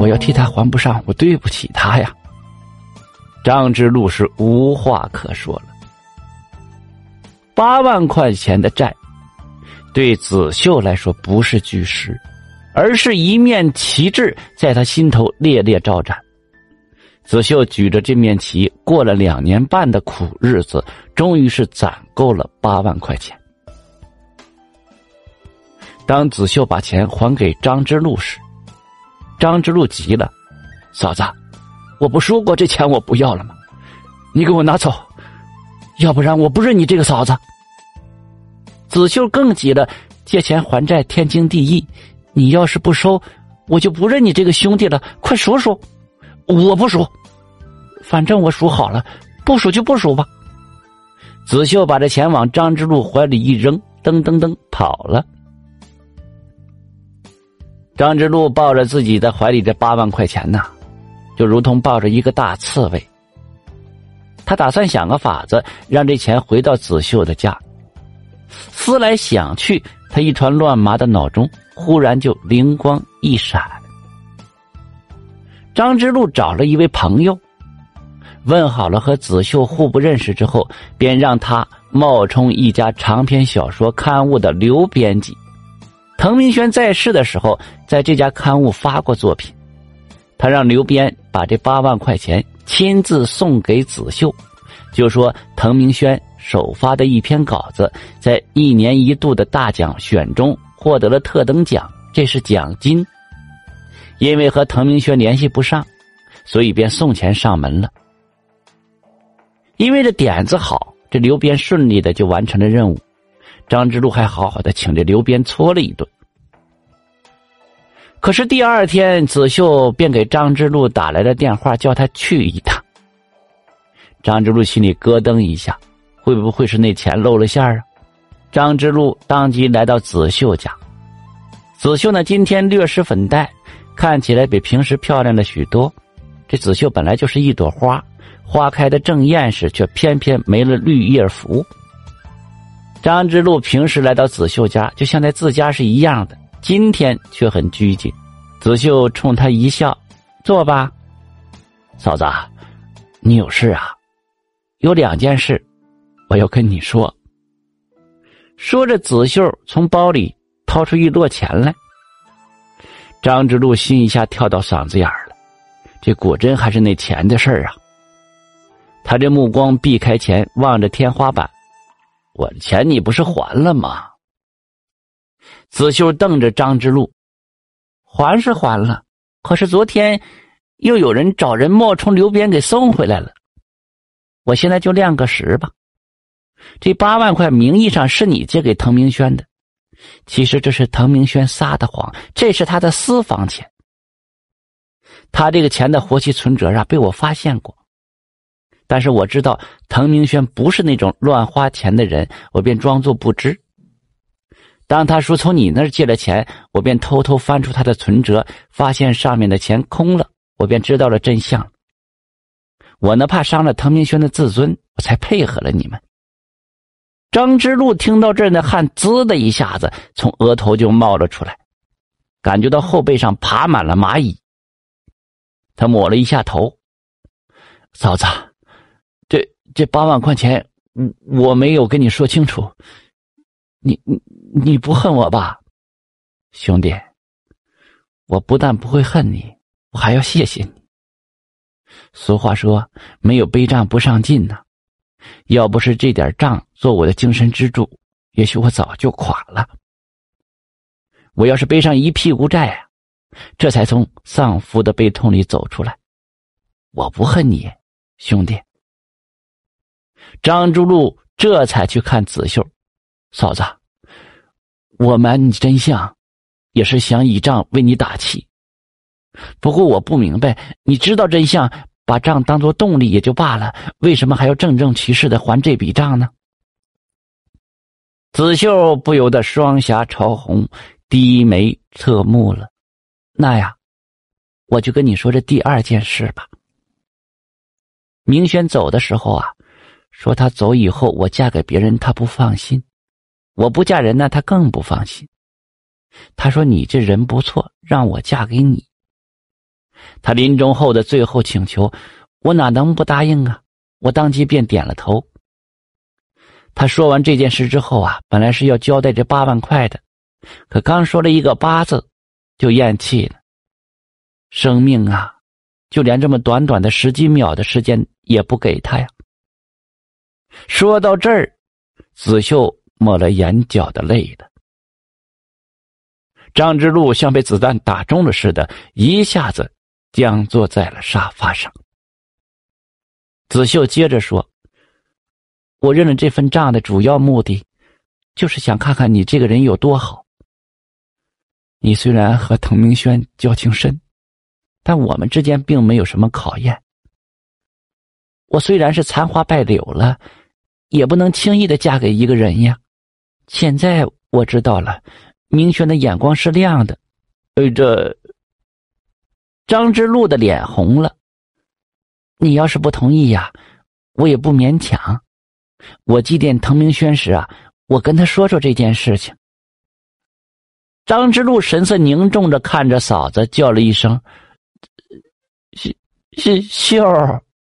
我要替他还不上，我对不起他呀。张之路是无话可说了。八万块钱的债，对子秀来说不是巨石，而是一面旗帜，在他心头烈烈招展。子秀举着这面旗，过了两年半的苦日子，终于是攒够了八万块钱。当子秀把钱还给张之路时，张之路急了：“嫂子，我不说过这钱我不要了吗？你给我拿走，要不然我不认你这个嫂子。”子秀更急了：“借钱还债天经地义，你要是不收，我就不认你这个兄弟了。快数数！”“我不数，反正我数好了，不数就不数吧。”子秀把这钱往张之路怀里一扔，噔噔噔跑了。张之路抱着自己的怀里的八万块钱呐，就如同抱着一个大刺猬。他打算想个法子，让这钱回到子秀的家。思来想去，他一团乱麻的脑中忽然就灵光一闪。张之路找了一位朋友，问好了和子秀互不认识之后，便让他冒充一家长篇小说刊物的刘编辑。滕明轩在世的时候，在这家刊物发过作品。他让刘编把这八万块钱亲自送给子秀，就说滕明轩首发的一篇稿子在一年一度的大奖选中获得了特等奖，这是奖金。因为和滕明轩联系不上，所以便送钱上门了。因为这点子好，这刘编顺利的就完成了任务。张之路还好好的请这刘编搓了一顿，可是第二天子秀便给张之路打来了电话，叫他去一趟。张之路心里咯噔一下，会不会是那钱露了馅儿啊？张之路当即来到子秀家，子秀呢今天略施粉黛，看起来比平时漂亮了许多。这子秀本来就是一朵花，花开的正艳时，却偏偏没了绿叶服。张之路平时来到子秀家，就像在自家是一样的，今天却很拘谨。子秀冲他一笑：“坐吧，嫂子，你有事啊？有两件事，我要跟你说。”说着，子秀从包里掏出一摞钱来。张之路心一下跳到嗓子眼了，这果真还是那钱的事儿啊！他这目光避开钱，望着天花板。我钱你不是还了吗？子秀瞪着张之路，还是还了，可是昨天又有人找人冒充刘编给送回来了。我现在就亮个实吧，这八万块名义上是你借给滕明轩的，其实这是滕明轩撒的谎，这是他的私房钱。他这个钱的活期存折啊，被我发现过。但是我知道滕明轩不是那种乱花钱的人，我便装作不知。当他说从你那儿借了钱，我便偷偷翻出他的存折，发现上面的钱空了，我便知道了真相。我呢怕伤了滕明轩的自尊，我才配合了你们。张之路听到这儿，那汗滋的一下子从额头就冒了出来，感觉到后背上爬满了蚂蚁。他抹了一下头，嫂子。这八万块钱，我我没有跟你说清楚，你你你不恨我吧，兄弟？我不但不会恨你，我还要谢谢你。俗话说，没有背账不上进呐。要不是这点账做我的精神支柱，也许我早就垮了。我要是背上一屁股债啊，这才从丧夫的悲痛里走出来。我不恨你，兄弟。张之路这才去看子秀，嫂子，我瞒你真相，也是想倚仗为你打气。不过我不明白，你知道真相，把账当做动力也就罢了，为什么还要正正其事的还这笔账呢？子秀不由得双颊潮红，低眉侧目了。那呀，我就跟你说这第二件事吧。明轩走的时候啊。说他走以后，我嫁给别人，他不放心；我不嫁人呢，他更不放心。他说：“你这人不错，让我嫁给你。”他临终后的最后请求，我哪能不答应啊？我当即便点了头。他说完这件事之后啊，本来是要交代这八万块的，可刚说了一个“八”字，就咽气了。生命啊，就连这么短短的十几秒的时间也不给他呀！说到这儿，子秀抹了眼角的泪了。张之路像被子弹打中了似的，一下子僵坐在了沙发上。子秀接着说：“我认了这份账的主要目的，就是想看看你这个人有多好。你虽然和滕明轩交情深，但我们之间并没有什么考验。我虽然是残花败柳了，也不能轻易的嫁给一个人呀。现在我知道了。”明轩的眼光是亮的，呃，这张之路的脸红了。你要是不同意呀，我也不勉强。我祭奠滕明轩时啊，我跟他说说这件事情。张之路神色凝重着看着嫂子，叫了一声：“秀秀秀。”